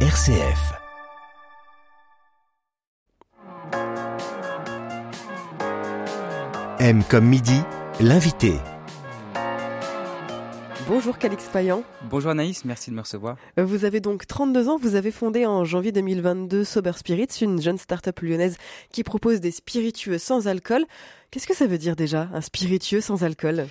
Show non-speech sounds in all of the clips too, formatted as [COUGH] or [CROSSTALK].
RCF. M comme midi, l'invité. Bonjour Calix Payan. Bonjour Anaïs, merci de me recevoir. Euh, Vous avez donc 32 ans, vous avez fondé en janvier 2022 Sober Spirits, une jeune start-up lyonnaise qui propose des spiritueux sans alcool. Qu'est-ce que ça veut dire déjà, un spiritueux sans alcool?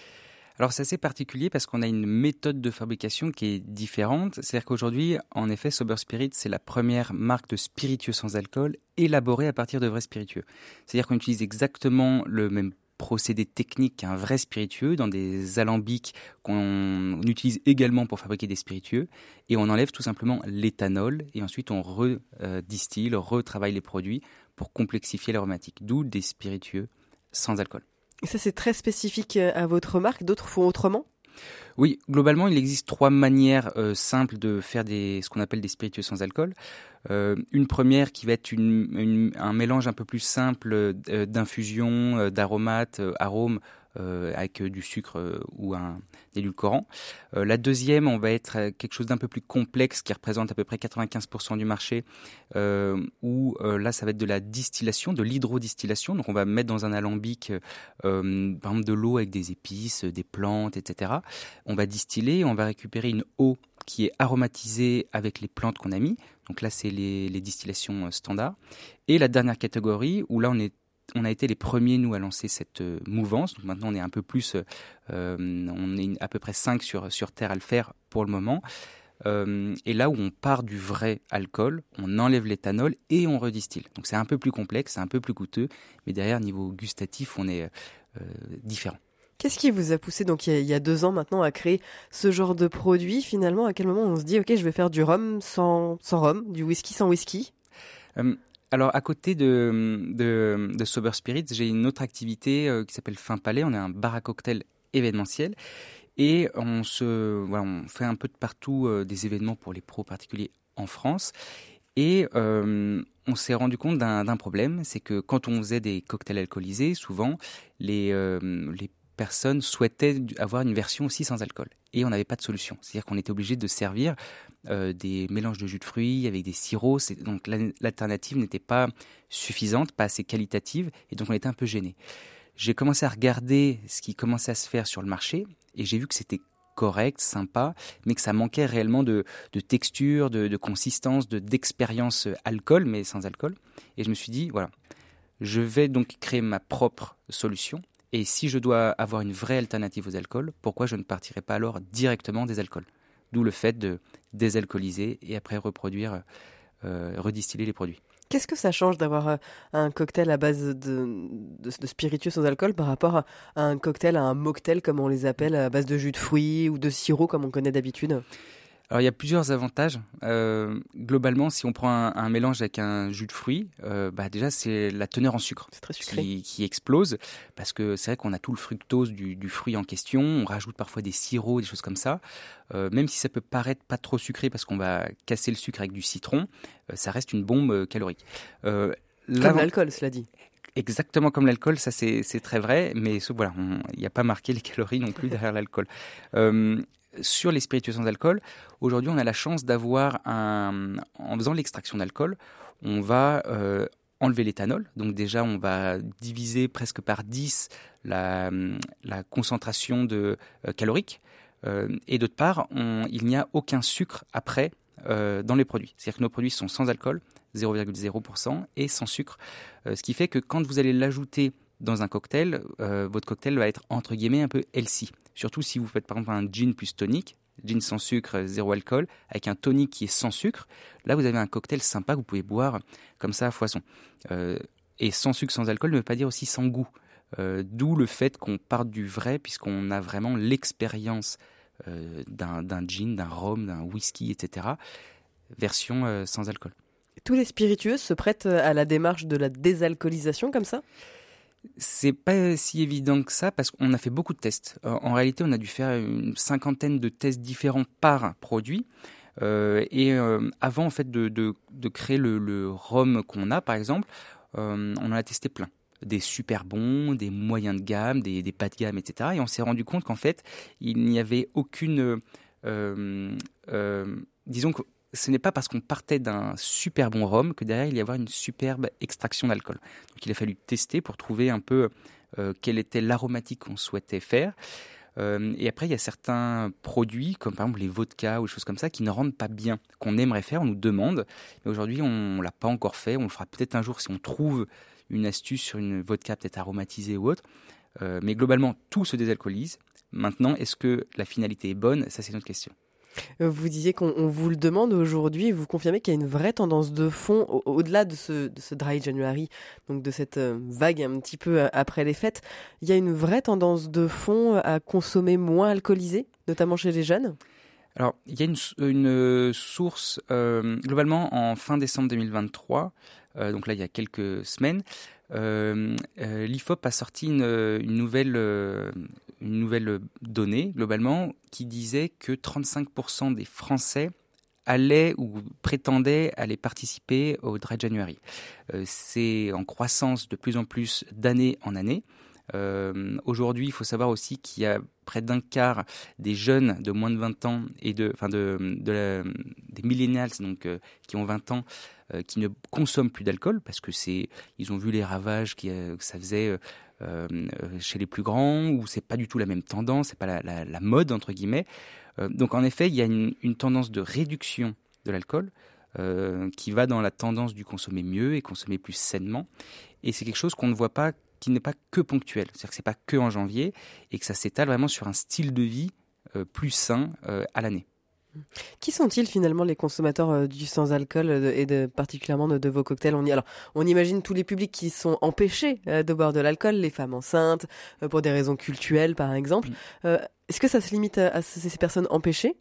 Alors c'est assez particulier parce qu'on a une méthode de fabrication qui est différente. C'est-à-dire qu'aujourd'hui, en effet, Sober Spirit, c'est la première marque de spiritueux sans alcool élaborée à partir de vrais spiritueux. C'est-à-dire qu'on utilise exactement le même procédé technique qu'un vrai spiritueux dans des alambics qu'on utilise également pour fabriquer des spiritueux et on enlève tout simplement l'éthanol et ensuite on redistille, retravaille les produits pour complexifier l'aromatique, d'où des spiritueux sans alcool. Ça c'est très spécifique euh, à votre marque, d'autres font autrement? Oui, globalement, il existe trois manières euh, simples de faire des, ce qu'on appelle des spiritueux sans alcool. Euh, une première qui va être un mélange un peu plus simple euh, d'infusion, d'aromates, arômes avec euh, du sucre euh, ou un édulcorant. Euh, la deuxième, on va être euh, quelque chose d'un peu plus complexe qui représente à peu près 95% du marché, euh, où euh, là, ça va être de la distillation, de l'hydrodistillation. Donc, on va mettre dans un alambic, euh, par exemple, de l'eau avec des épices, des plantes, etc. On va distiller, on va récupérer une eau qui est aromatisée avec les plantes qu'on a mis. Donc là, c'est les, les distillations euh, standards. Et la dernière catégorie, où là, on est on a été les premiers, nous, à lancer cette euh, mouvance. Donc maintenant, on est un peu plus, euh, euh, on est à peu près 5 sur, sur Terre à le faire pour le moment. Euh, et là où on part du vrai alcool, on enlève l'éthanol et on redistille. Donc c'est un peu plus complexe, c'est un peu plus coûteux, mais derrière, niveau gustatif, on est différent. Qu'est-ce qui vous a poussé donc il y, a, deux ans maintenant à créer ce genre de produit Finalement, à quel moment on se dit ok, je vais faire du rhum sans, sans rhum, du whisky sans whisky? Alors, à côté de, de, Sober Spirits, j'ai une autre activité euh, qui s'appelle Fin Palais. On est un bar à cocktail événementiel. Et on, se, voilà, on fait un peu de partout euh, des événements pour les pros particuliers en France. Et euh, on s'est rendu compte d'un problème, c'est que quand on faisait des cocktails alcoolisés, souvent, les, les personnes souhaitaient avoir une version aussi sans alcool. Et on n'avait pas de solution. C'est-à-dire qu'on était obligé de servir euh, des mélanges de jus de fruits avec des sirops. Donc la- l'alternative n'était pas suffisante, pas assez qualitative, et donc on était un peu gêné. J'ai commencé à regarder ce qui commençait à se faire sur le marché, et j'ai vu que c'était correct, sympa, mais que ça manquait réellement de, de texture, de, de consistance, de d'expérience alcool, mais sans alcool. Et je me suis dit, voilà, je vais donc créer ma propre solution. Et si je dois avoir une vraie alternative aux alcools, pourquoi je ne partirais pas alors directement des alcools? D'où le fait de désalcooliser et après reproduire, euh, redistiller les produits. Qu'est-ce que ça change d'avoir euh, un cocktail à base de, de, spiritueux sans alcool par rapport à un cocktail, à un mocktail comme on les appelle, à base de jus de fruits ou de sirop comme on connaît d'habitude? Alors il y a plusieurs avantages. Euh, globalement, si on prend un, un mélange avec un jus de fruits, euh, bah déjà c'est la teneur en sucre très sucré. qui, qui explose parce que c'est vrai qu'on a tout le fructose du, du fruit en question. On rajoute parfois des sirops, des choses comme ça. Euh, même si ça peut paraître pas trop sucré parce qu'on va casser le sucre avec du citron, euh, ça reste une bombe euh, calorique. Euh, Comme l'alcool, cela dit. Exactement comme l'alcool, ça c'est très vrai, mais voilà, il n'y a pas marqué les calories non plus derrière l'alcool. Euh, sur les spiritueux sans alcool, aujourd'hui on a la chance d'avoir un, en faisant l'extraction d'alcool, on va euh, enlever l'éthanol, donc déjà on va diviser presque par 10 la, concentration de euh, calorique, Euh, et d'autre part, il n'y a aucun sucre après euh, dans les produits. C'est-à-dire que nos produits sont sans alcool, 0,0%, et sans sucre. Ce qui fait que quand vous allez l'ajouter dans un cocktail, euh, votre cocktail va être entre guillemets un peu healthy. Surtout si vous faites par exemple un gin plus tonic, gin sans sucre, zéro alcool, avec un tonic qui est sans sucre. Là, vous avez un cocktail sympa que vous pouvez boire comme ça à foison. Euh, et sans sucre, sans alcool ne veut pas dire aussi sans goût. Euh, D'où le fait qu'on parte du vrai, puisqu'on a vraiment l'expérience d'un gin, d'un rhum, d'un whisky, etc. Version sans alcool. Tous les spiritueux se prêtent à la démarche de la désalcoolisation comme ça? C'est pas si évident que ça parce qu'on a fait beaucoup de tests. Euh, En réalité, on a dû faire une cinquantaine de tests différents par produit. Euh, et euh, avant en fait de, de- créer le, le rhum qu'on a, par exemple, on en a testé plein. Des super bons, des moyens de gamme, des, des bas de gamme, etc. Et on s'est rendu compte qu'en fait, il n'y avait aucune. disons que ce n'est pas parce qu'on partait d'un super bon rhum que derrière il y avoir une superbe extraction d'alcool. Donc il a fallu tester pour trouver un peu euh, quelle était l'aromatique qu'on souhaitait faire. Euh, et après, il y a certains produits, comme par exemple les vodkas ou des choses comme ça, qui ne rendent pas bien, qu'on aimerait faire, on nous demande. Mais aujourd'hui, on ne l'a pas encore fait. On le fera peut-être un jour si on trouve une astuce sur une vodka peut-être aromatisée ou autre. Euh, mais globalement, tout se désalcoolise. Maintenant, est-ce que la finalité est bonne? Ça, c'est une autre question. Euh, vous disiez qu'on vous le demande aujourd'hui, vous confirmez qu'il y a une vraie tendance de fond au-delà de ce, dry January, donc de cette euh, vague un petit peu euh, après les fêtes. Il y a une vraie tendance de fond à consommer moins alcoolisé, notamment chez les jeunes? Alors, il y a une, source, globalement, en fin décembre 2023, donc là, il y a quelques semaines, l'IFOP a sorti une nouvelle une nouvelle donnée, globalement, qui disait que 35% des Français allaient ou prétendaient aller participer au Dry January. Euh, c'est en croissance de plus en plus d'année en année. Euh, aujourd'hui, il faut savoir aussi qu'il y a près d'un quart des jeunes de moins de 20 ans et de, de, des millennials donc euh, qui ont 20 ans qui ne consomment plus d'alcool parce que c'est ils ont vu les ravages que ça faisait euh, chez les plus grands, où c'est pas du tout la même tendance, c'est pas la, mode entre guillemets. Euh, donc en effet, il y a une, tendance de réduction de l'alcool euh, qui va dans la tendance du consommer mieux et consommer plus sainement. Et c'est quelque chose qu'on ne voit pas, qui n'est pas que ponctuel. C'est-à-dire que c'est pas que en janvier et que ça s'étale vraiment sur un style de vie plus sain à l'année. Qui sont-ils finalement les consommateurs euh, du sans-alcool euh, et de, particulièrement de, vos cocktails? On, y, alors, on imagine tous les publics qui sont empêchés euh, de boire de l'alcool, les femmes enceintes, pour des raisons culturelles par exemple. Est-ce que ça se limite à, ces personnes empêchées?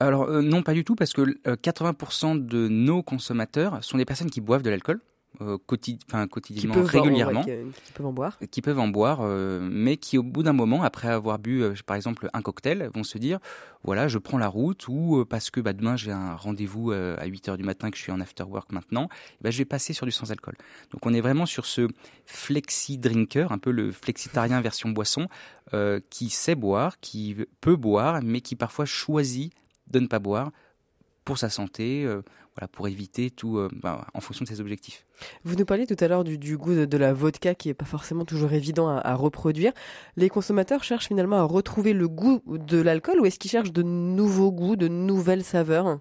Alors non, pas du tout, parce que 80% de nos consommateurs sont des personnes qui boivent de l'alcool. Euh, quotidiennement, régulièrement, qui, peuvent en boire, qui peuvent en boire, euh, mais qui au bout d'un moment, après avoir bu euh, par exemple un cocktail, vont se dire voilà, je prends la route ou parce que bah, demain j'ai un rendez-vous à 8 heures du matin que je suis en after work maintenant, bah, je vais passer sur du sans alcool. Donc on est vraiment sur ce flexi drinker, un peu le flexitarien [LAUGHS] version boisson, qui sait boire, qui peut boire, mais qui parfois choisit de ne pas boire pour sa santé voilà, pour éviter tout euh, bah, en fonction de ses objectifs. Vous nous parliez tout à l'heure du, goût de, la vodka qui n'est pas forcément toujours évident à, reproduire. Les consommateurs cherchent finalement à retrouver le goût de l'alcool ou est-ce qu'ils cherchent de nouveaux goûts, de nouvelles saveurs?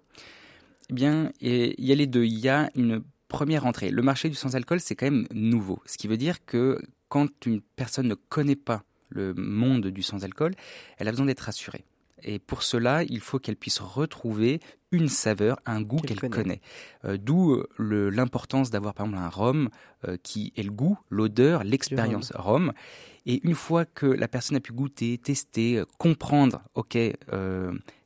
Eh bien, il y a les deux. Il y a une première entrée. Le marché du sans-alcool, c'est quand même nouveau. Ce qui veut dire que quand une personne ne connaît pas le monde du sans-alcool, elle a besoin d'être rassurée. Et pour cela, il faut qu'elle puisse retrouver une saveur, un goût qu'elle connaît. Euh, d'où euh, l'importance d'avoir par exemple un rhum euh, qui est le goût, l'odeur, l'expérience rhum. Et une fois que la personne a pu goûter, tester, comprendre, ok,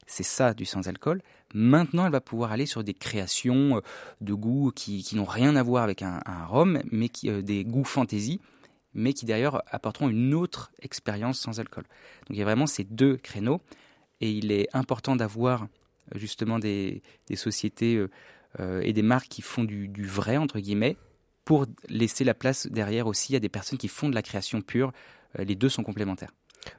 c'est ça du sans-alcool, maintenant elle va pouvoir aller sur des créations de goûts qui, n'ont rien à voir avec un, rhum, mais qui, des goûts fantaisie mais qui d'ailleurs apporteront une autre expérience sans alcool. Donc il y a vraiment ces deux créneaux et il est important d'avoir euh, justement des, sociétés euh, euh, et des marques qui font du, vrai, entre guillemets, pour laisser la place derrière aussi à des personnes qui font de la création pure. les deux sont complémentaires.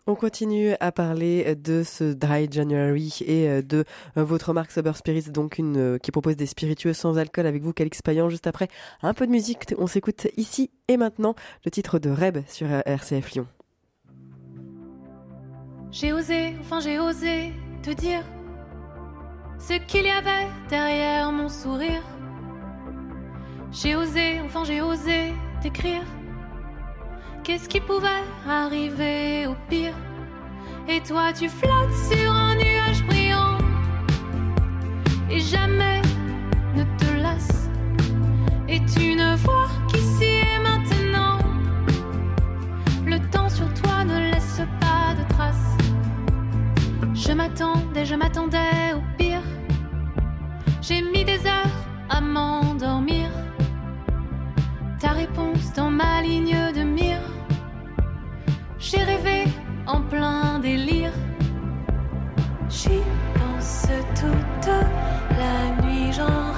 On continue à parler de ce Dry January et de votre marque Sober Spirits, donc une qui propose des spiritueux sans alcool avec vous, Calix Payan. Juste après, un peu de musique. On s'écoute ici et maintenant le titre de Reb sur RCF Lyon. J'ai osé, enfin j'ai osé te dire ce qu'il y avait derrière mon sourire. J'ai osé, enfin j'ai osé t'écrire qu'est-ce qui pouvait arriver au pire. Et toi tu flottes sur un nuage brillant et jamais Je m'attendais, je m'attendais au pire. J'ai mis des heures à m'endormir. Ta réponse dans ma ligne de mire. J'ai rêvé en plein délire. J'y pense toute la nuit, j'en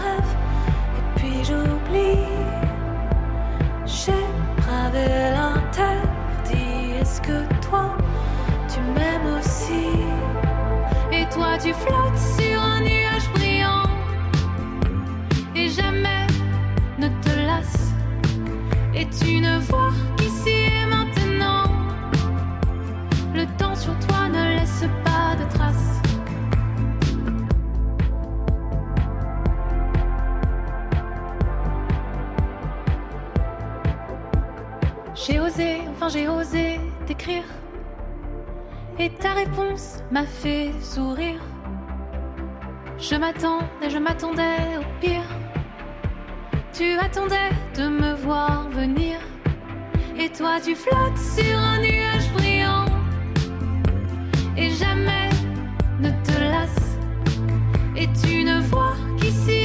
Flotte sur un nuage brillant et jamais ne te lasse. Et tu ne vois qu'ici et maintenant, le temps sur toi ne laisse pas de traces. J'ai osé, enfin j'ai osé t'écrire. Et ta réponse m'a fait sourire. Je m'attendais, je m'attendais au pire. Tu attendais de me voir venir. Et toi tu flottes sur un nuage brillant. Et jamais ne te lasse. Et tu ne vois qu'ici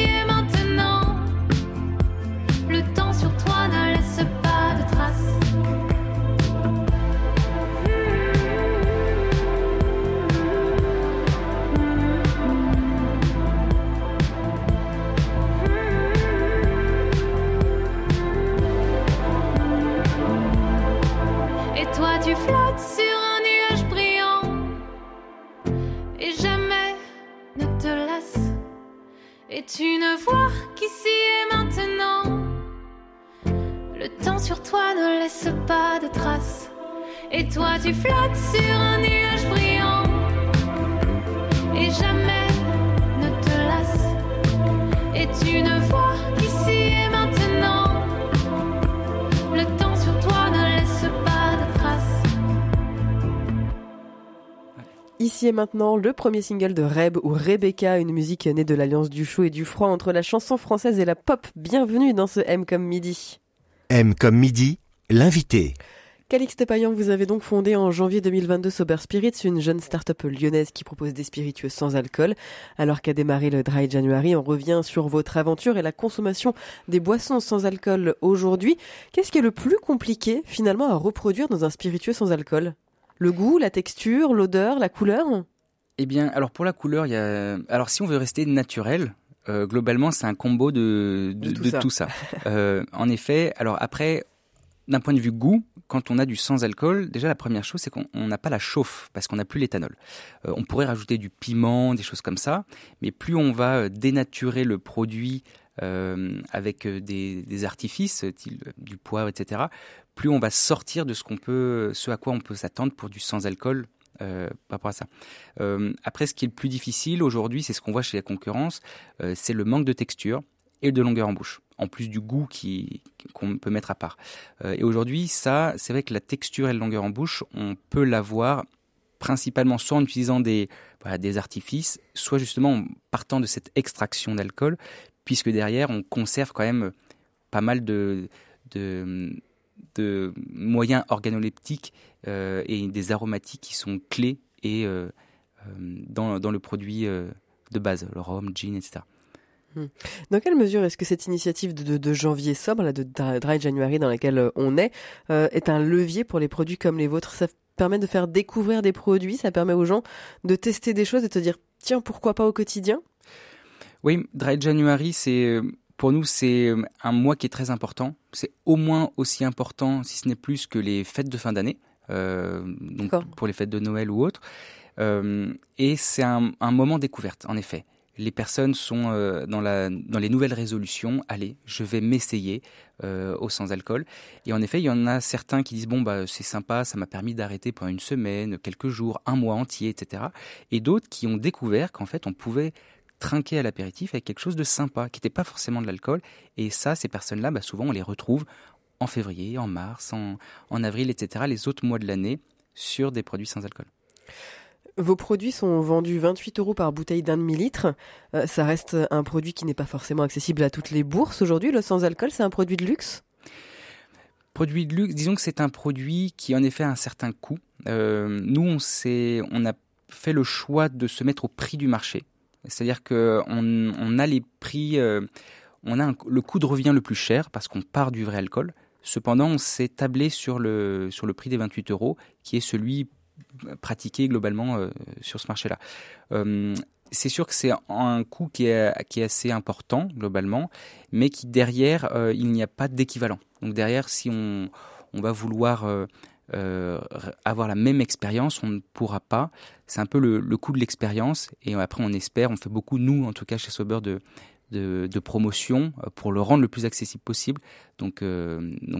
toi tu flottes sur un nuage brillant Et jamais ne te lasse Et tu ne vois qu'ici et maintenant Le temps sur toi ne laisse pas de traces Ici et maintenant, le premier single de Reb ou Rebecca, une musique née de l'alliance du chaud et du froid entre la chanson française et la pop. Bienvenue dans ce M comme midi. M comme midi, l'invité. Calixte Payan, vous avez donc fondé en janvier 2022 Sober Spirits, une jeune start-up lyonnaise qui propose des spiritueux sans alcool. Alors qu'a démarré le Dry January, on revient sur votre aventure et la consommation des boissons sans alcool aujourd'hui. Qu'est-ce qui est le plus compliqué finalement à reproduire dans un spiritueux sans alcool? Le goût, la texture, l'odeur, la couleur? Eh bien, alors pour la couleur, il y a. Alors si on veut rester naturel, euh, globalement, c'est un combo de, de, De tout de ça. tout ça. Euh, en effet, alors après, d'un point de vue goût, quand on a du sans-alcool, déjà la première chose, c'est qu'on on n'a pas la chauffe parce qu'on n'a plus l'éthanol. Euh, on pourrait rajouter du piment, des choses comme ça, mais plus on va euh, dénaturer le produit euh, avec des, artifices, du poivre, etc., plus on va sortir de ce qu'on peut, ce à quoi on peut s'attendre pour du sans-alcool par rapport à ça. Après, ce qui est le plus difficile aujourd'hui, c'est ce qu'on voit chez la concurrence, c'est le manque de texture et de longueur en bouche, en plus du goût qu'on peut mettre à part. Euh, et aujourd'hui, ça, c'est vrai que la texture et la longueur en bouche, on peut l'avoir principalement soit en utilisant des, artifices, soit justement en partant de cette extraction d'alcool, puisque derrière, on conserve quand même pas mal de, moyens organoleptiques euh, et des aromatiques qui sont clés et euh, dans, le produit de base, le rhum, gin, etc. Dans quelle mesure est-ce que cette initiative de, janvier sobre, là, de Dry January dans laquelle euh, on est, euh, est un levier pour les produits comme les vôtres? Ça permet de faire découvrir des produits, ça permet aux gens de tester des choses et de se dire tiens pourquoi pas au quotidien? Oui, Dry January, c'est euh, pour nous c'est un mois qui est très important. C'est au moins aussi important, si ce n'est plus, que les fêtes de fin d'année, euh, donc pour les fêtes de Noël ou autres. Euh, et c'est un, un moment découverte, en effet. Les personnes sont euh, dans, les nouvelles résolutions. Allez, je vais m'essayer euh, au sans-alcool. Et en effet, il y en a certains qui disent bon bah c'est sympa, ça m'a permis d'arrêter pendant une semaine, quelques jours, un mois entier, etc. Et d'autres qui ont découvert qu'en fait on pouvait trinquer à l'apéritif avec quelque chose de sympa, qui n'était pas forcément de l'alcool. Et ça, ces personnes-là, bah, souvent, on les retrouve en février, en mars, en, en avril, etc., les autres mois de l'année, sur des produits sans alcool. Vos produits sont vendus 28 euros par bouteille d'un demi-litre. Euh, ça reste un produit qui n'est pas forcément accessible à toutes les bourses aujourd'hui. Le sans-alcool, c'est un produit de luxe? Produit de luxe, disons que c'est un produit qui en effet a un certain coût. Euh, nous, on, on a fait le choix de se mettre au prix du marché. C'est-à-dire qu'on on a les prix, euh, on a le coût de revient le plus cher parce qu'on part du vrai alcool. Cependant, on s'est tablé sur le, sur le prix des 28 euros, qui est celui pratiqué globalement euh, sur ce marché-là. Euh, c'est sûr que c'est un coût qui est, assez important globalement, mais qui derrière, euh, il n'y a pas d'équivalent. Donc derrière, si on, va vouloir avoir la même expérience, on ne pourra pas. C'est un peu le, coût de l'expérience. Et après, on espère, on fait beaucoup, nous, en tout cas chez Sober, de, de, promotion pour le rendre le plus accessible possible. Donc,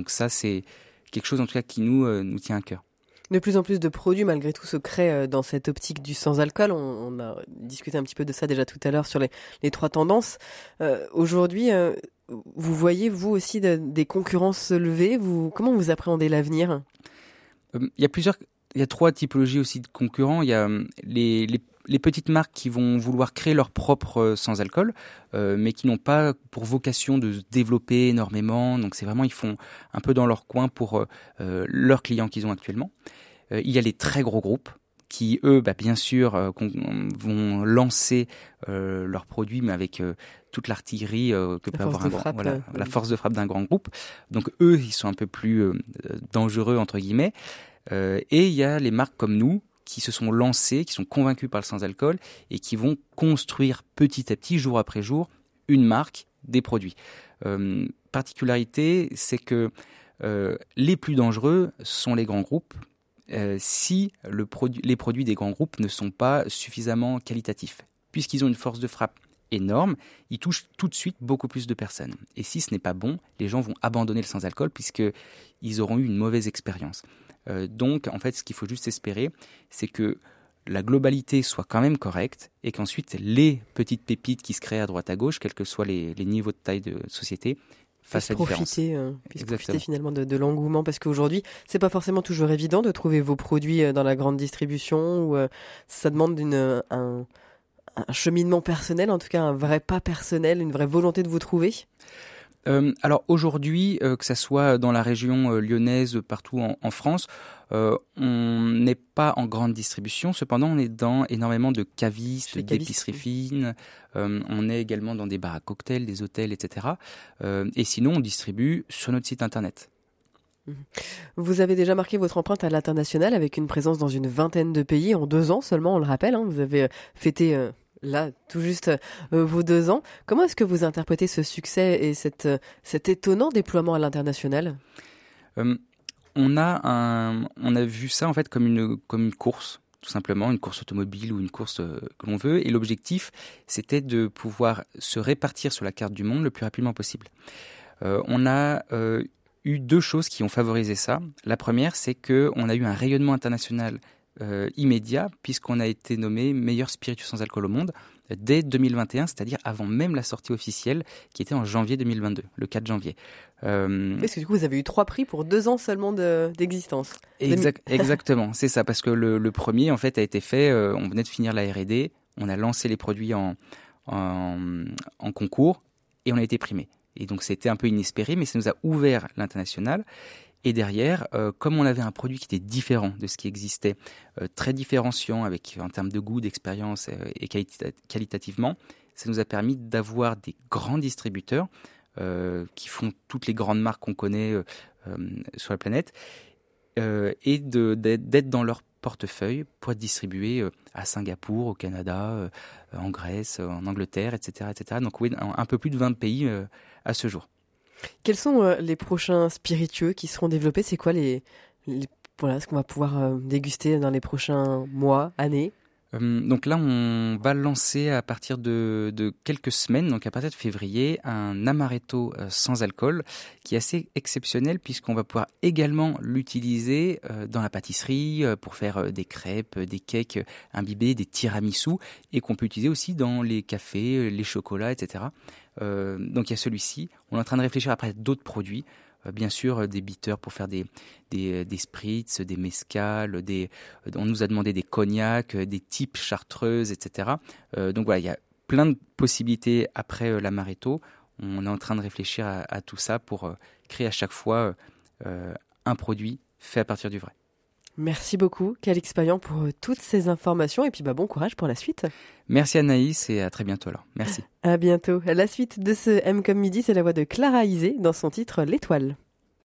ça, c'est quelque chose en tout cas qui nous tient à cœur. De plus en plus de produits, malgré tout, se créent euh, dans cette optique du sans-alcool. On, on a discuté un petit peu de ça déjà tout à l'heure sur les, trois tendances. Euh, Aujourd'hui, euh, vous voyez vous aussi des concurrences se lever vous, Comment vous appréhendez l'avenir? Il y a plusieurs, il y a trois typologies aussi de concurrents. Il y a les, les les petites marques qui vont vouloir créer leur propre euh, sans alcool, euh, mais qui n'ont pas pour vocation de se développer énormément. Donc c'est vraiment ils font un peu dans leur coin pour euh, leurs clients qu'ils ont actuellement. il y a les très gros groupes qui eux, bah, bien sûr, vont lancer leurs produits, mais avec toute l'artillerie que peut avoir un grand, voilà, la force de frappe d'un grand groupe. Donc eux, ils sont un peu plus dangereux entre guillemets. et il y a les marques comme nous qui se sont lancés, qui sont convaincus par le sans-alcool et qui vont construire petit à petit, jour après jour, une marque, des produits. Euh, particularité, c'est que euh, les plus dangereux sont les grands groupes euh, si les produits des grands groupes ne sont pas suffisamment qualitatifs. Puisqu'ils ont une force de frappe énorme, ils touchent tout de suite beaucoup plus de personnes. Et si ce n'est pas bon, les gens vont abandonner le sans-alcool puisqu'ils auront eu une mauvaise expérience. Euh, donc, en fait, ce qu'il faut juste espérer, c'est que la globalité soit quand même correcte et qu'ensuite les petites pépites qui se créent à droite à gauche, quels que soient les, niveaux de taille de société, fassent la profiter, différence. Euh, puissent profiter finalement de, l'engouement parce qu'aujourd'hui, c'est pas forcément toujours évident de trouver vos produits euh, dans la grande distribution ou ça demande un, un, cheminement personnel, en tout cas un vrai pas personnel, une vraie volonté de vous trouver. Euh, alors aujourd'hui, euh, que ce soit dans la région euh, lyonnaise, partout en, France, on n'est pas en grande distribution. Cependant, on est dans énormément de cavistes, d'épiceries fines. on est également dans des bars à cocktails, des hôtels, etc. et sinon, on distribue sur notre site internet. Mmh. Vous avez déjà marqué votre empreinte à l'international avec une présence dans une vingtaine de pays en deux ans seulement, on le rappelle. Hein. vous avez fêté là, tout juste euh, vos deux ans. Comment est-ce que vous interprétez ce succès et euh, cet étonnant déploiement à l'international? Euh, on, a vu ça en fait comme une, course tout simplement, une course automobile ou une course que l'on veut. Et l'objectif, c'était de pouvoir se répartir sur la carte du monde le plus rapidement possible. on a eu deux choses qui ont favorisé ça. La première, c'est que on a eu un rayonnement international euh, immédiat puisqu'on a été nommé meilleur spiritueux sans alcool au monde dès 2021, c'est-à-dire avant même la sortie officielle qui était en janvier 2022, le 4 janvier. Euh... Parce que du coup, vous avez eu trois prix pour deux ans seulement d'existence. exactement, [LAUGHS] c'est ça, parce que le, premier en fait a été fait, euh, on venait de finir la R&D, on a lancé les produits en, en, en concours et on a été primé. Et donc c'était un peu inespéré, mais ça nous a ouvert l'international. Et derrière, euh, comme on avait un produit qui était différent de ce qui existait, euh, très différenciant avec en termes de goût, d'expérience euh, et qualitativement, ça nous a permis d'avoir des grands distributeurs qui font toutes les grandes marques qu'on connaît sur la planète et d'être dans leur portefeuille pour être distribué à Singapour, au Canada, en Grèce, en Angleterre, etc., etc. Donc oui, un peu plus de 20 pays à ce jour. Quels sont euh, les prochains spiritueux qui seront développés? C'est quoi les, voilà ce qu'on va pouvoir euh, déguster dans les prochains mois, années? Donc là, on va lancer à partir de, quelques semaines, donc à partir de février, un amaretto sans alcool qui est assez exceptionnel puisqu'on va pouvoir également l'utiliser dans la pâtisserie pour faire des crêpes, des cakes imbibés, des tiramisu et qu'on peut utiliser aussi dans les cafés, les chocolats, etc. Euh, donc il y a celui-ci. On est en train de réfléchir après d'autres produits. Euh, bien sûr, euh, des bitters pour faire des, des, des spritz, des mescales, on nous a demandé des cognacs, des types chartreuses, etc. donc voilà, il y a plein de possibilités après l'amaretto. On est en train de réfléchir à, tout ça pour créer à chaque fois un produit fait à partir du vrai. Merci beaucoup, Calix Payan, pour euh, toutes ces informations et puis bah, bon courage pour la suite. Merci Anaïs et à très bientôt alors. Merci. À bientôt. La suite de ce M comme midi, c'est la voix de Clara Isé dans son titre L'étoile.